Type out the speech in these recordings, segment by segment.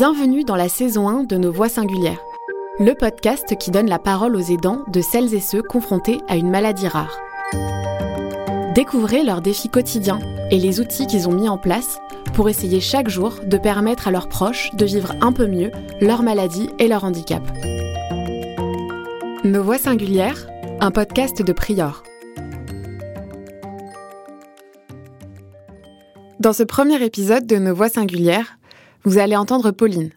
Bienvenue dans la saison 1 de Nos Voix singulières, le podcast qui donne la parole aux aidants de celles et ceux confrontés à une maladie rare. Découvrez leurs défis quotidiens et les outils qu'ils ont mis en place pour essayer chaque jour de permettre à leurs proches de vivre un peu mieux leur maladie et leur handicap. Nos Voix singulières, un podcast de Prior. Dans ce premier épisode de Nos Voix singulières, vous allez entendre Pauline.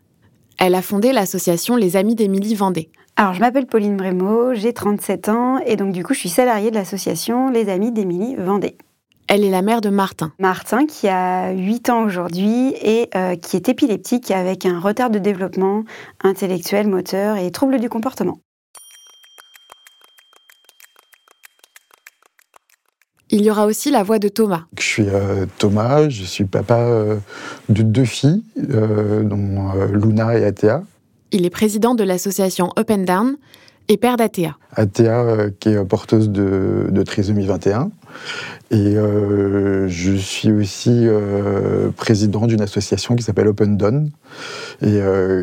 Elle a fondé l'association Les Amis d'Émilie Vendée. Alors, je m'appelle Pauline Brémaud, j'ai 37 ans et donc du coup, je suis salariée de l'association Les Amis d'Émilie Vendée. Elle est la mère de Martin. Martin, qui a 8 ans aujourd'hui et euh, qui est épileptique avec un retard de développement intellectuel, moteur et troubles du comportement. Il y aura aussi la voix de Thomas. Je suis euh, Thomas, je suis papa euh, de deux filles, euh, dont Luna et Athéa. Il est président de l'association Up and Down et père d'Athéa. Athéa, qui est porteuse de, de trisomie 21. Et je suis aussi président d'une association qui s'appelle Open Down et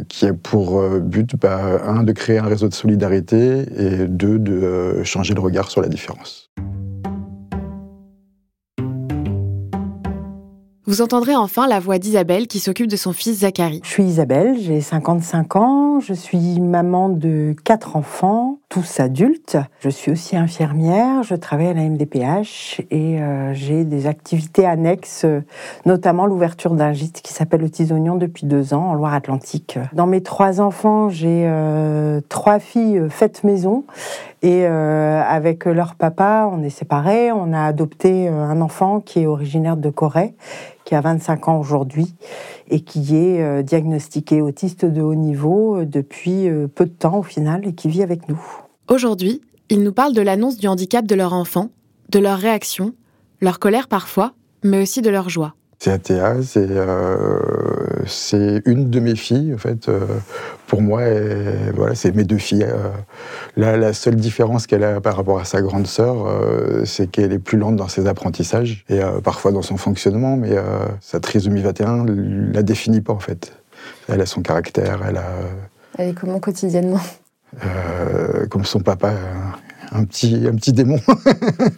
qui a pour but, bah, un, de créer un réseau de solidarité et deux, de changer le regard sur la différence. Vous entendrez enfin la voix d'Isabelle qui s'occupe de son fils Zachary. Je suis Isabelle, j'ai 55 ans, je suis maman de quatre enfants, tous adultes. Je suis aussi infirmière, je travaille à la MDPH et euh, j'ai des activités annexes, notamment l'ouverture d'un gîte qui s'appelle le Tisognon depuis deux ans en Loire-Atlantique. Dans mes trois enfants, j'ai euh, trois filles faites maison et euh, avec leur papa, on est séparés. On a adopté un enfant qui est originaire de Corée qui a 25 ans aujourd'hui et qui est euh, diagnostiqué autiste de haut niveau euh, depuis euh, peu de temps au final et qui vit avec nous. Aujourd'hui, ils nous parlent de l'annonce du handicap de leur enfant, de leur réaction, leur colère parfois, mais aussi de leur joie. C'est Athéa, c'est une de mes filles, en fait. pour moi, voilà, c'est mes deux filles. la seule différence qu'elle a par rapport à sa grande sœur, c'est qu'elle est plus lente dans ses apprentissages et parfois dans son fonctionnement, mais sa trisomie 21 la définit pas, en fait. Elle a son caractère, elle a... Elle est comment quotidiennement? Comme son papa un petit, un petit démon.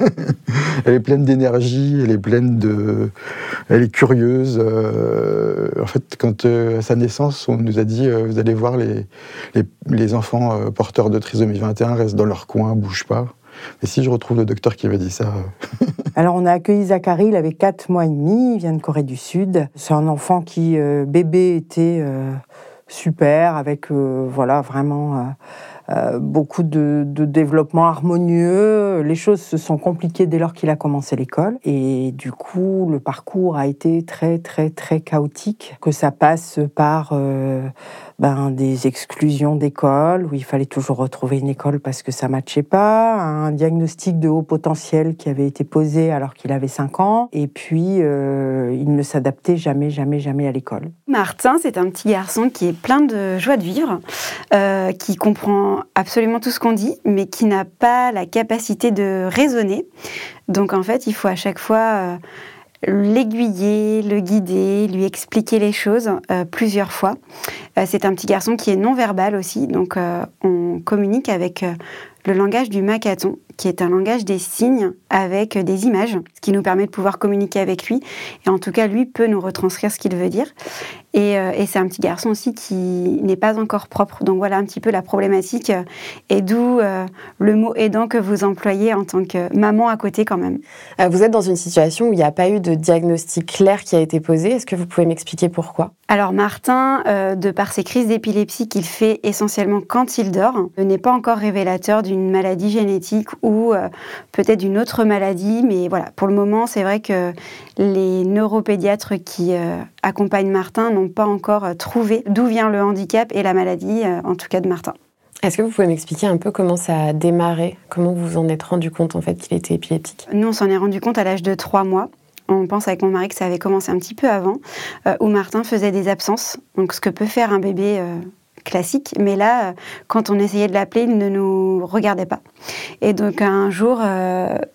elle est pleine d'énergie, elle est pleine de, elle est curieuse. Euh, en fait, quand euh, à sa naissance, on nous a dit, euh, vous allez voir les, les, enfants porteurs de trisomie 21 restent dans leur coin, bougent pas. Et si je retrouve le docteur qui m'a dit ça. Alors, on a accueilli Zachary, il avait 4 mois et demi, il vient de Corée du Sud. C'est un enfant qui, bébé, était super, avec, voilà, vraiment euh, beaucoup de, développement harmonieux. Les choses se sont compliquées dès lors qu'il a commencé l'école. Et du coup, le parcours a été très, très, très chaotique. Que ça passe par euh, ben, des exclusions d'école, où il fallait toujours retrouver une école parce que ça matchait pas, un diagnostic de haut potentiel qui avait été posé alors qu'il avait 5 ans, et puis euh, il ne s'adaptait jamais, jamais, jamais à l'école. Martin, c'est un petit garçon qui est plein de joie de vivre, qui comprend absolument tout ce qu'on dit, mais qui n'a pas la capacité de raisonner. Donc en fait, il faut à chaque fois... Euh, l'aiguiller, le guider, lui expliquer les choses euh, plusieurs fois. Euh, c'est un petit garçon qui est non verbal aussi, donc on communique avec le langage du macaton, qui est un langage des signes avec des images, ce qui nous permet de pouvoir communiquer avec lui. Et en tout cas, lui peut nous retranscrire ce qu'il veut dire. Et, euh, et c'est un petit garçon aussi qui n'est pas encore propre. Donc voilà un petit peu la problématique. et d'où euh, le mot aidant que vous employez en tant que maman à côté quand même. Euh, vous êtes dans une situation où il n'y a pas eu de diagnostic clair qui a été posé. Est-ce que vous pouvez m'expliquer pourquoi? Alors Martin, de par ses crises d'épilepsie qu'il fait essentiellement quand il dort, n'est pas encore révélateur d'une maladie génétique ou peut-être d'une autre maladie. Mais voilà, pour le moment, c'est vrai que les neuropédiatres qui accompagnent Martin n'ont pas encore euh, trouvé d'où vient le handicap et la maladie, euh, en tout cas de Martin. Est-ce que vous pouvez m'expliquer un peu comment ça a démarré? Comment vous vous en êtes rendu compte en fait qu'il était épileptique? Nous, on s'en est rendu compte à l'âge de trois mois. On pense avec mon mari que ça avait commencé un petit peu avant, euh, où Martin faisait des absences. Donc, ce que peut faire un bébé classique. Mais là, quand on essayait de l'appeler, il ne nous regardait pas. Et donc, un jour,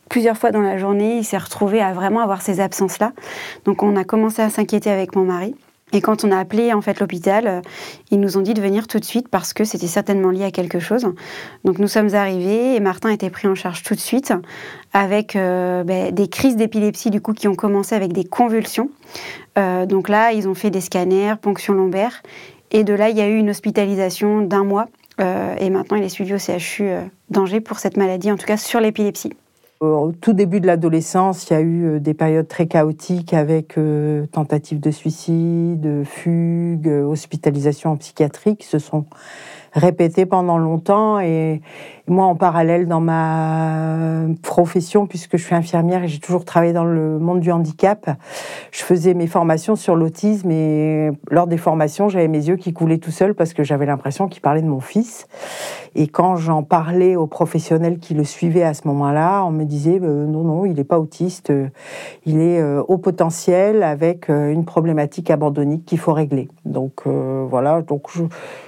plusieurs fois dans la journée, il s'est retrouvé à vraiment avoir ces absences-là. Donc, on a commencé à s'inquiéter avec mon mari. Et quand on a appelé en fait l'hôpital, euh, ils nous ont dit de venir tout de suite parce que c'était certainement lié à quelque chose. Donc nous sommes arrivés et Martin été pris en charge tout de suite avec euh, ben, des crises d'épilepsie du coup qui ont commencé avec des convulsions. Euh, donc là, ils ont fait des scanners, ponction lombaire et de là, il y a eu une hospitalisation d'un mois. et maintenant, il est suivi au CHU d'Angers pour cette maladie, en tout cas sur l'épilepsie. Au tout début de l'adolescence, il y a eu euh, des périodes très chaotiques avec euh, tentatives de suicide, fugues, hospitalisation en psychiatrie qui se sont répétées pendant longtemps et, moi, en parallèle, dans ma profession, puisque je suis infirmière et j'ai toujours travaillé dans le monde du handicap, je faisais mes formations sur l'autisme et lors des formations, j'avais mes yeux qui coulaient tout seuls parce que j'avais l'impression qu'il parlait de mon fils. Et quand j'en parlais aux professionnels qui le suivaient à ce moment-là, on me disait euh, non, non, il n'est pas autiste, il est euh, au potentiel avec euh, une problématique abandonnique qu'il faut régler. Donc voilà, donc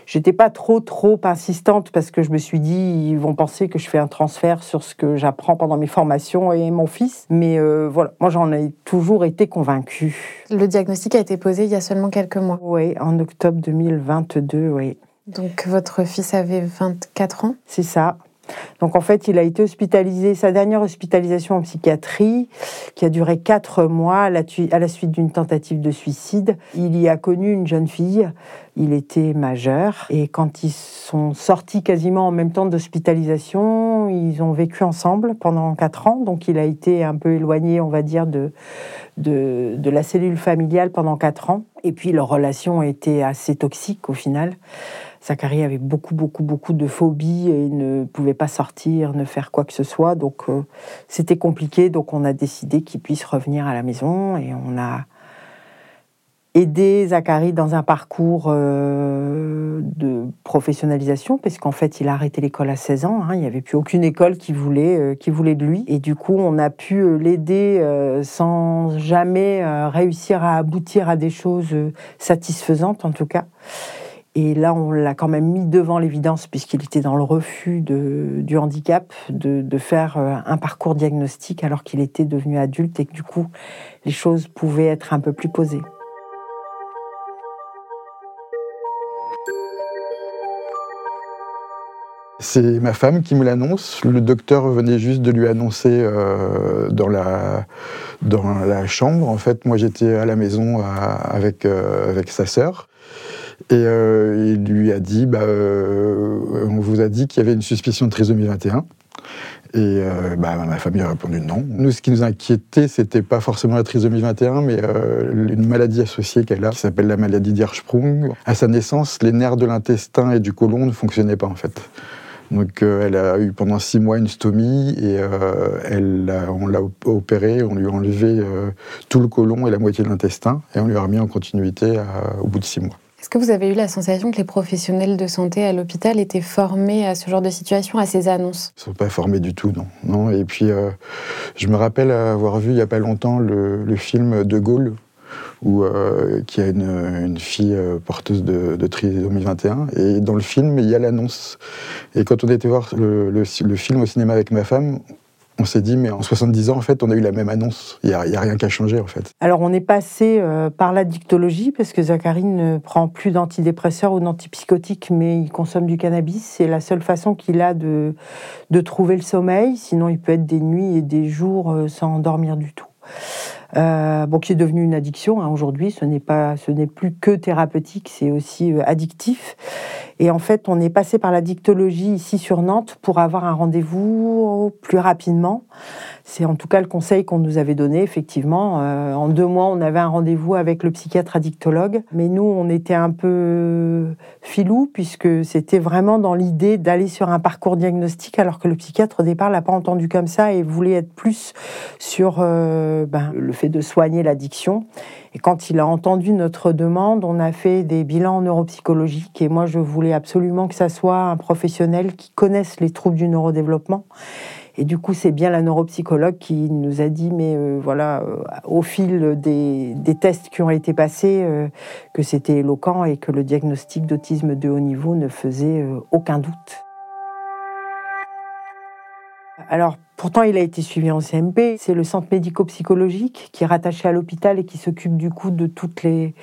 je n'étais pas trop, trop insistante parce que je me suis dit, ils vont penser que je fais un transfert sur ce que j'apprends pendant mes formations et mon fils. Mais euh, voilà, moi j'en ai toujours été convaincue. Le diagnostic a été posé il y a seulement quelques mois. Oui, en octobre 2022, oui. Donc votre fils avait 24 ans C'est ça. Donc en fait, il a été hospitalisé, sa dernière hospitalisation en psychiatrie, qui a duré quatre mois à la, suite d'une tentative de suicide. Il y a connu une jeune fille, il était majeur, et quand ils sont sortis quasiment en même temps d'hospitalisation, ils ont vécu ensemble pendant quatre ans, donc il a été un peu éloigné, on va dire, de, de, de la cellule familiale pendant quatre ans. Et puis leur relation été assez toxique au final. Zachary avait beaucoup, beaucoup, beaucoup de phobies et ne pouvait pas sortir, ne faire quoi que ce soit. Donc euh, c'était compliqué. Donc on a décidé qu'il puisse revenir à la maison et on a aidé Zachary dans un parcours euh, de professionnalisation parce qu'en fait il a arrêté l'école à 16 ans. Hein. il n'y avait plus aucune école qui voulait, euh, qui voulait de lui. Et du coup on a pu l'aider sans jamais réussir à aboutir à des choses satisfaisantes en tout cas. Et là, on l'a quand même mis devant l'évidence, puisqu'il était dans le refus du handicap, de, faire euh, un parcours diagnostique alors qu'il était devenu adulte et que du coup, les choses pouvaient être un peu plus posées. C'est ma femme qui me l'annonce. Le docteur venait juste de lui annoncer euh, dans, la, dans la chambre. En fait, moi, j'étais à la maison avec, euh, avec sa sœur. Et euh, il lui a dit, bah, euh, on vous a dit qu'il y avait une suspicion de trisomie 21. Et euh, bah, ma famille a répondu non. Nous, ce qui nous inquiétait, c'était pas forcément la trisomie 21, mais une maladie associée qu'elle a, qui s'appelle la maladie d'Hirschsprung. À sa naissance, les nerfs de l'intestin et du côlon ne fonctionnaient pas en fait. Donc elle a eu pendant six mois une stomie et on l'a opérée, on lui a enlevé tout le côlon et la moitié de l'intestin et on lui a remis en continuité au bout de six mois. Est-ce que vous avez eu la sensation que les professionnels de santé à l'hôpital étaient formés à ce genre de situation, à ces annonces? Ils ne sont pas formés du tout, non. non et puis, euh, je me rappelle avoir vu il n'y a pas longtemps le, film De Gaulle, où, euh, qui a une, fille euh, porteuse de, de trisomie 21. Et dans le film, il y a l'annonce. Et quand on était voir le, film au cinéma avec ma femme, on s'est dit, mais en 70 ans, en fait, on a eu la même annonce. Il n'y a, rien qu'à changer, en fait. Alors, on est passé euh, par la dictologie, parce que Zachary ne prend plus d'antidépresseurs ou d'antipsychotiques, mais il consomme du cannabis. C'est la seule façon qu'il a de, de trouver le sommeil. Sinon, il peut être des nuits et des jours euh, sans dormir du tout. Euh, bon, qui est devenu une addiction. Hein, aujourd'hui, ce n'est ce n'est plus que thérapeutique, c'est aussi euh, addictif. Et en fait, on est passé par la dictologie ici sur Nantes pour avoir un rendez-vous plus rapidement. C'est en tout cas le conseil qu'on nous avait donné, effectivement. Euh, en deux mois, on avait un rendez-vous avec le psychiatre addictologue. Mais nous, on était un peu filou, puisque c'était vraiment dans l'idée d'aller sur un parcours diagnostique, alors que le psychiatre, au départ, l'a pas entendu comme ça et voulait être plus sur euh, ben, le fait de soigner l'addiction. Et quand il a entendu notre demande, on a fait des bilans neuropsychologiques. Et moi, je voulais absolument que ça soit un professionnel qui connaisse les troubles du neurodéveloppement. Et du coup, c'est bien la neuropsychologue qui nous a dit, mais euh, voilà, euh, au fil des, tests qui ont été passés, euh, que c'était éloquent et que le diagnostic d'autisme de haut niveau ne faisait aucun doute. Alors, Pourtant, il a été suivi en CMP. C'est le centre médico-psychologique qui est rattaché à l'hôpital et qui s'occupe du coup de toutes les,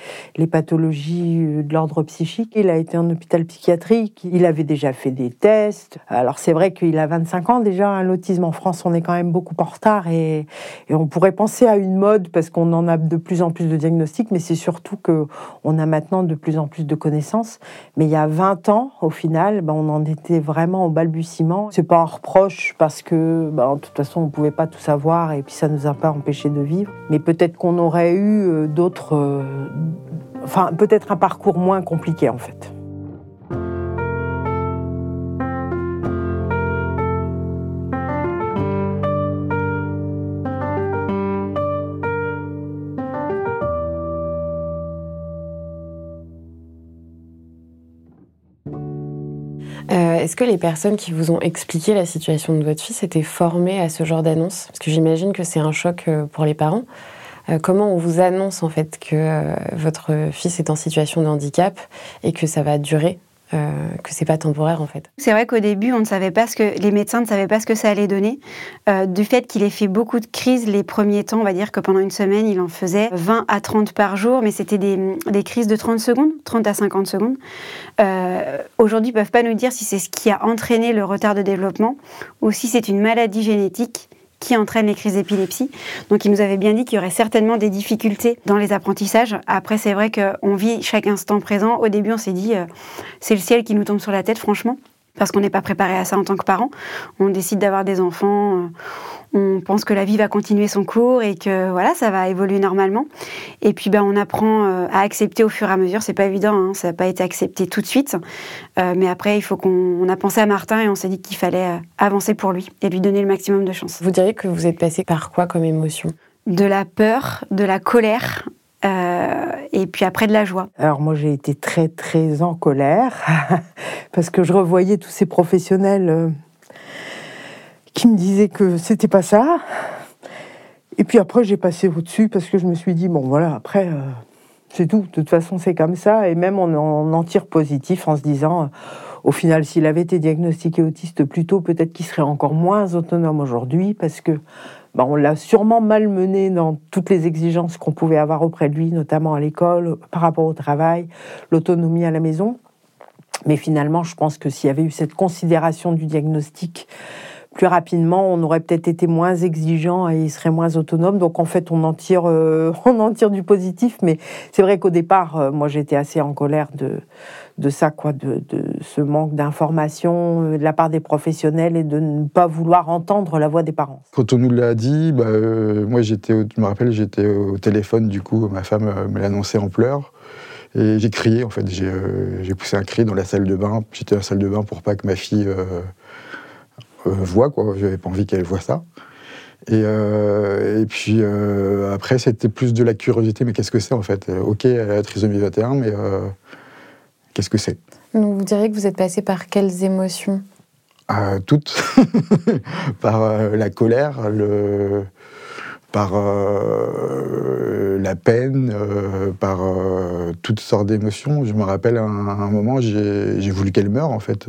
pathologies euh, de l'ordre psychique. Il a été en hôpital psychiatrique. Il avait déjà fait des tests. Alors c'est vrai qu'il a 25 ans déjà. Hein, l'autisme en France, on est quand même beaucoup en retard et, et on pourrait penser à une mode parce qu'on en a de plus en plus de diagnostics, mais c'est surtout que on a maintenant de plus en plus de connaissances. Mais il y a 20 ans, au final, ben, on en était vraiment au balbutiement. C'est pas un reproche parce que, ben, de toute façon, on pouvait pas tout savoir et puis ça nous a pas empêché de vivre. Mais peut-être qu'on aurait eu euh, d'autres, euh, enfin, peut-être un parcours moins compliqué en fait. Est-ce que les personnes qui vous ont expliqué la situation de votre fils étaient formées à ce genre d'annonce Parce que j'imagine que c'est un choc euh, pour les parents. Euh, comment on vous annonce en fait que euh, votre fils est en situation de handicap et que ça va durer? Euh, que c'est pas temporaire en fait. C'est vrai qu'au début, on ne savait pas ce que les médecins ne savaient pas ce que ça allait donner. Euh, du fait qu'il ait fait beaucoup de crises les premiers temps, on va dire que pendant une semaine, il en faisait 20 à 30 par jour, mais c'était des, des, crises de 30 secondes, 30 à 50 secondes. Euh, Aujourd'hui, ils peuvent pas nous dire si c'est ce qui a entraîné le retard de développement ou si c'est une maladie génétique qui entraîne les crises d'épilepsie. Donc il nous avait bien dit qu'il y aurait certainement des difficultés dans les apprentissages. Après, c'est vrai qu'on vit chaque instant présent. Au début, on s'est dit, euh, c'est le ciel qui nous tombe sur la tête, franchement parce qu'on n'est pas préparé à ça en tant que parent. On décide d'avoir des enfants, euh, on pense que la vie va continuer son cours et que voilà, ça va évoluer normalement. Et puis ben, on apprend euh, à accepter au fur et à mesure. C'est pas évident, hein, ça n'a pas été accepté tout de suite. Euh, mais après, il faut qu'on a pensé à Martin et on s'est dit qu'il fallait avancer pour lui et lui donner le maximum de chance. Vous diriez que vous êtes passé par quoi comme émotion? De la peur, de la colère, euh, et puis après de la joie. Alors moi j'ai été très très en colère parce que je revoyais tous ces professionnels euh, qui me disaient que c'était pas ça. Et puis après j'ai passé au-dessus parce que je me suis dit bon voilà après euh, c'est tout. De toute façon c'est comme ça et même on, on en tire positif en se disant au final s'il avait été diagnostiqué autiste plus tôt peut-être qu'il serait encore moins autonome aujourd'hui parce que ben, on l'a sûrement malmené dans toutes les exigences qu'on pouvait avoir auprès de lui, notamment à l'école, par rapport au travail, l'autonomie à la maison. Mais finalement, je pense que s'il y avait eu cette considération du diagnostic plus rapidement, on aurait peut-être été moins exigeant et il serait moins autonome. Donc en fait, on en tire, euh, on en tire du positif. Mais c'est vrai qu'au départ, euh, moi, j'étais assez en colère de, de ça, quoi, de, de ce manque d'information euh, de la part des professionnels et de ne pas vouloir entendre la voix des parents. Quand on nous l'a dit, bah, moi j'étais, je me rappelle, j'étais au téléphone, du coup, ma femme me l'a annoncé en pleurs. Et j'ai crié, en fait, j'ai poussé un cri dans la salle de bain. J'étais dans la salle de bain pour pas que ma fille voit, quoi. J'avais pas envie qu'elle voit ça. Et, et puis après, c'était plus de la curiosité. Mais qu'est-ce que c'est en fait? Ok, elle a la trisomie 21, mais Qu'est-ce que c'est? Vous diriez que vous êtes passé par quelles émotions? Euh, Toutes. par euh, la colère, le... par euh, la peine, euh, par euh, toutes sortes d'émotions. Je me rappelle un, un moment, j'ai voulu qu'elle meure en fait.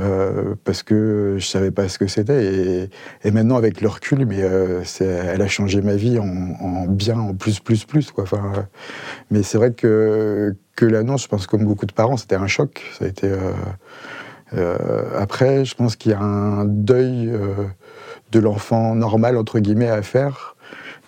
Euh, parce que je savais pas ce que c'était et, et, maintenant avec le recul mais euh, elle a changé ma vie en, en, bien en plus plus plus quoi. Enfin euh, mais c'est vrai que que l'annonce je pense comme beaucoup de parents c'était un choc. Ça a été après je pense qu'il y a un deuil de l'enfant normal entre guillemets à faire.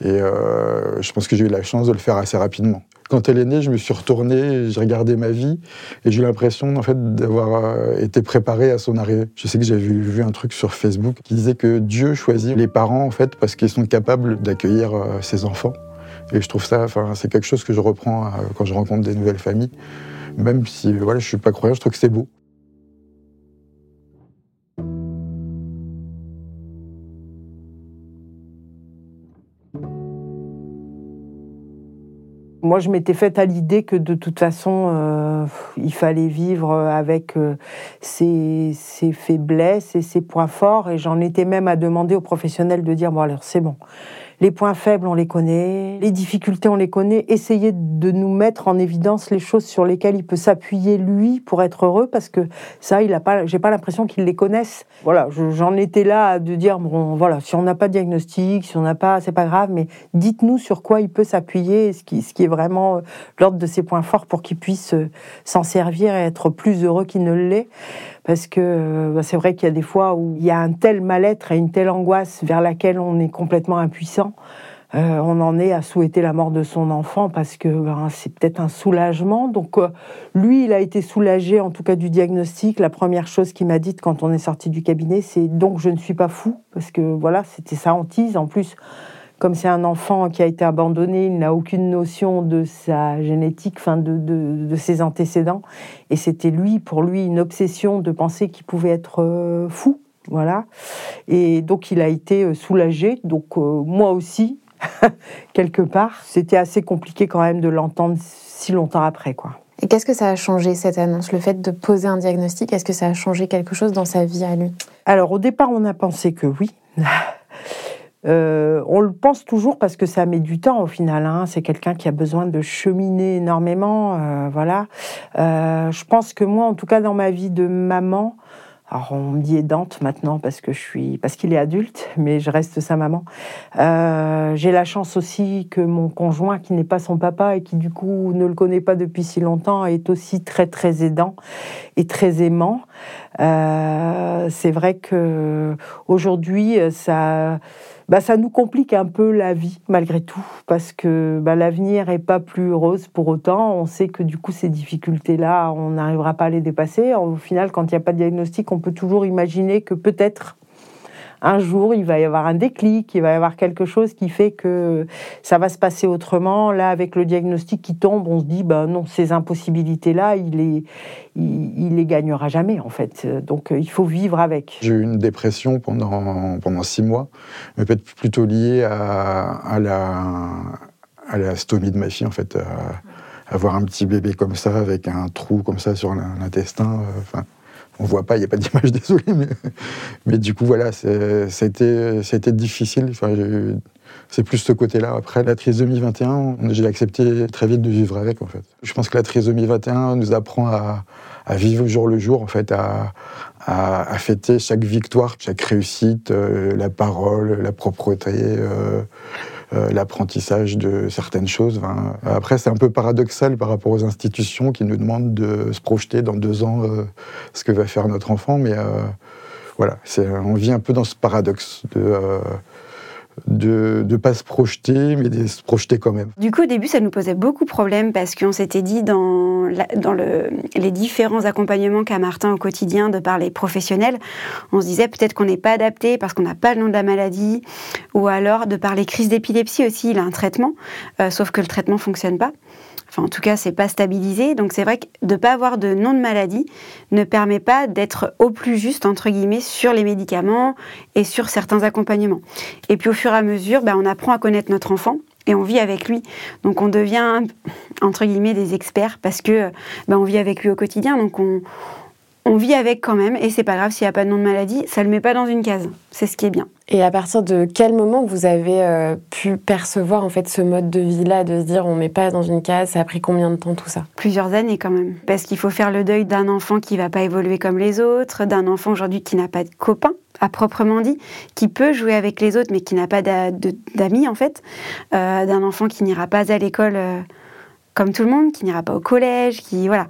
Et je pense que j'ai eu la chance de le faire assez rapidement quand elle est née, je me suis retourné, j'ai regardé ma vie et j'ai eu l'impression en fait d'avoir euh, été préparé à son arrivée. Je sais que j'avais vu, un truc sur Facebook qui disait que Dieu choisit les parents en fait parce qu'ils sont capables d'accueillir euh, ses enfants. Et je trouve ça, enfin, c'est quelque chose que je reprends euh, quand je rencontre des nouvelles familles, même si voilà, je suis pas croyant, je trouve que c'est beau. Moi, je m'étais faite à l'idée que de toute façon, euh, il fallait vivre avec euh, ses, faiblesses et ses points forts. Et j'en étais même à demander aux professionnels de dire bon, alors c'est bon, Les points faibles, on les connaît. Les difficultés, on les connaît. Essayer de nous mettre en évidence les choses sur lesquelles il peut s'appuyer lui pour être heureux, parce que ça, il a pas, j'ai pas l'impression qu'il les connaisse. Voilà, j'en étais là de dire bon, voilà, si on n'a pas de diagnostic, si on n'a pas, c'est pas grave, mais dites-nous sur quoi il peut s'appuyer, ce qui, ce qui est vraiment l'ordre de ses points forts pour qu'il puisse s'en servir et être plus heureux qu'il ne l'est parce que euh, bah, c'est vrai qu'il y a des fois où il y a un tel mal-être et une telle angoisse vers laquelle on est complètement impuissant. Euh, on en est à souhaiter la mort de son enfant parce que ben, c'est peut-être un soulagement. Donc euh, lui, il a été soulagé en tout cas du diagnostic. La première chose qu'il m'a dite quand on est sorti du cabinet, c'est donc je ne suis pas fou parce que voilà, c'était sa hantise. En plus, comme c'est un enfant qui a été abandonné, il n'a aucune notion de sa génétique, de, de, ses antécédents. Et c'était lui, pour lui, une obsession de penser qu'il pouvait être euh, fou. Voilà. Et donc il a été euh, soulagé. Donc euh, moi aussi, quelque part, c'était assez compliqué quand même de l'entendre si longtemps après, quoi. Et qu'est-ce que ça a changé cette annonce, le fait de poser un diagnostic Est-ce que ça a changé quelque chose dans sa vie à lui? Alors au départ, on a pensé que oui. Euh, on le pense toujours parce que ça met du temps au final. Hein. C'est quelqu'un qui a besoin de cheminer énormément. Euh, voilà. Euh, je pense que moi, en tout cas, dans ma vie de maman, alors on me dit aidante maintenant parce que je suis parce qu'il est adulte, mais je reste sa maman. J'ai la chance aussi que mon conjoint, qui n'est pas son papa et qui du coup ne le connaît pas depuis si longtemps, est aussi très très aidant et très aimant. C'est vrai que aujourd'hui ça bah, ça nous complique un peu la vie malgré tout, parce que bah, l'avenir n'est pas plus rose pour autant. On sait que du coup, ces difficultés-là, on n'arrivera pas à les dépasser. Au final, quand il n'y a pas de diagnostic, on peut toujours imaginer que peut-être un jour, il va y avoir un déclic, il va y avoir quelque chose qui fait que ça va se passer autrement. Là, avec le diagnostic qui tombe, on se dit, ben non, ces impossibilités-là, il les, les gagnera jamais, en fait. Donc, euh, il faut vivre avec. J'ai eu une dépression pendant, six mois, mais peut-être plutôt liée à, la, à la stomie de ma fille, en fait. avoir un petit bébé comme ça, avec un trou comme ça sur l'intestin. Euh, on voit pas, il n'y a pas d'image, désolé, mais, mais du coup, voilà, été, difficile. C'est plus ce côté-là. Après, la trisomie 21, j'ai accepté très vite de vivre avec, en fait. Je pense que la trisomie 21 nous apprend à, vivre jour le jour, en fait, à, fêter chaque victoire, chaque réussite, euh, la parole, la propreté. Euh, euh, l'apprentissage de certaines choses. Après, c'est un peu paradoxal par rapport aux institutions qui nous demandent de se projeter dans deux ans euh, ce que va faire notre enfant, mais euh, voilà, on vit un peu dans ce paradoxe de de ne pas se projeter, mais de se projeter quand même. Du coup, au début, ça nous posait beaucoup de problèmes parce qu'on s'était dit dans, dans le, les différents accompagnements qu'a Martin au quotidien de par les professionnels, on se disait peut-être qu'on n'est pas adapté parce qu'on n'a pas le nom de la maladie, ou alors de par les crises d'épilepsie aussi, il a un traitement, euh, sauf que le traitement fonctionne pas. En tout cas, c'est pas stabilisé. Donc, c'est vrai que de ne pas avoir de nom de maladie ne permet pas d'être au plus juste, entre guillemets, sur les médicaments et sur certains accompagnements. Et puis, au fur et à mesure, ben, on apprend à connaître notre enfant et on vit avec lui. Donc, on devient, entre guillemets, des experts parce que ben, on vit avec lui au quotidien. Donc, on, on vit avec quand même, et c'est pas grave s'il n'y a pas de nom de maladie, ça le met pas dans une case. C'est ce qui est bien. Et à partir de quel moment vous avez euh, pu percevoir en fait ce mode de vie-là, de se dire on met pas dans une case, ça a pris combien de temps tout ça? Plusieurs années quand même, parce qu'il faut faire le deuil d'un enfant qui va pas évoluer comme les autres, d'un enfant aujourd'hui qui n'a pas de copains à proprement dit, qui peut jouer avec les autres mais qui n'a pas d'amis en fait, euh, d'un enfant qui n'ira pas à l'école euh, comme tout le monde, qui n'ira pas au collège, qui voilà.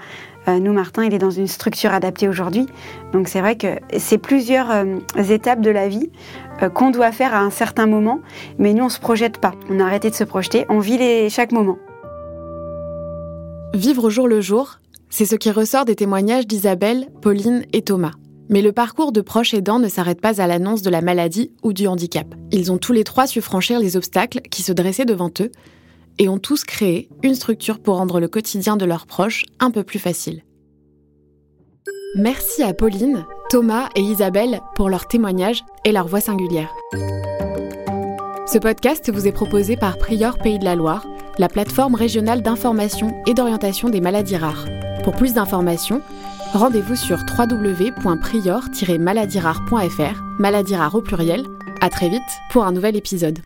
Euh, nous, Martin, il est dans une structure adaptée aujourd'hui. Donc c'est vrai que c'est plusieurs euh, étapes de la vie euh, qu'on doit faire à un certain moment, mais nous, on ne se projette pas. On a arrêté de se projeter, on vit les, chaque moment. Vivre au jour le jour, c'est ce qui ressort des témoignages d'Isabelle, Pauline et Thomas. Mais le parcours de proches aidants ne s'arrête pas à l'annonce de la maladie ou du handicap. Ils ont tous les trois su franchir les obstacles qui se dressaient devant eux et ont tous créé une structure pour rendre le quotidien de leurs proches un peu plus facile. Merci à Pauline, Thomas et Isabelle pour leurs témoignages et leur voix singulière. Ce podcast vous est proposé par Prior Pays de la Loire, la plateforme régionale d'information et d'orientation des maladies rares. Pour plus d'informations, rendez-vous sur www.prior-maladiesrares.fr, maladies rares au pluriel. À très vite pour un nouvel épisode.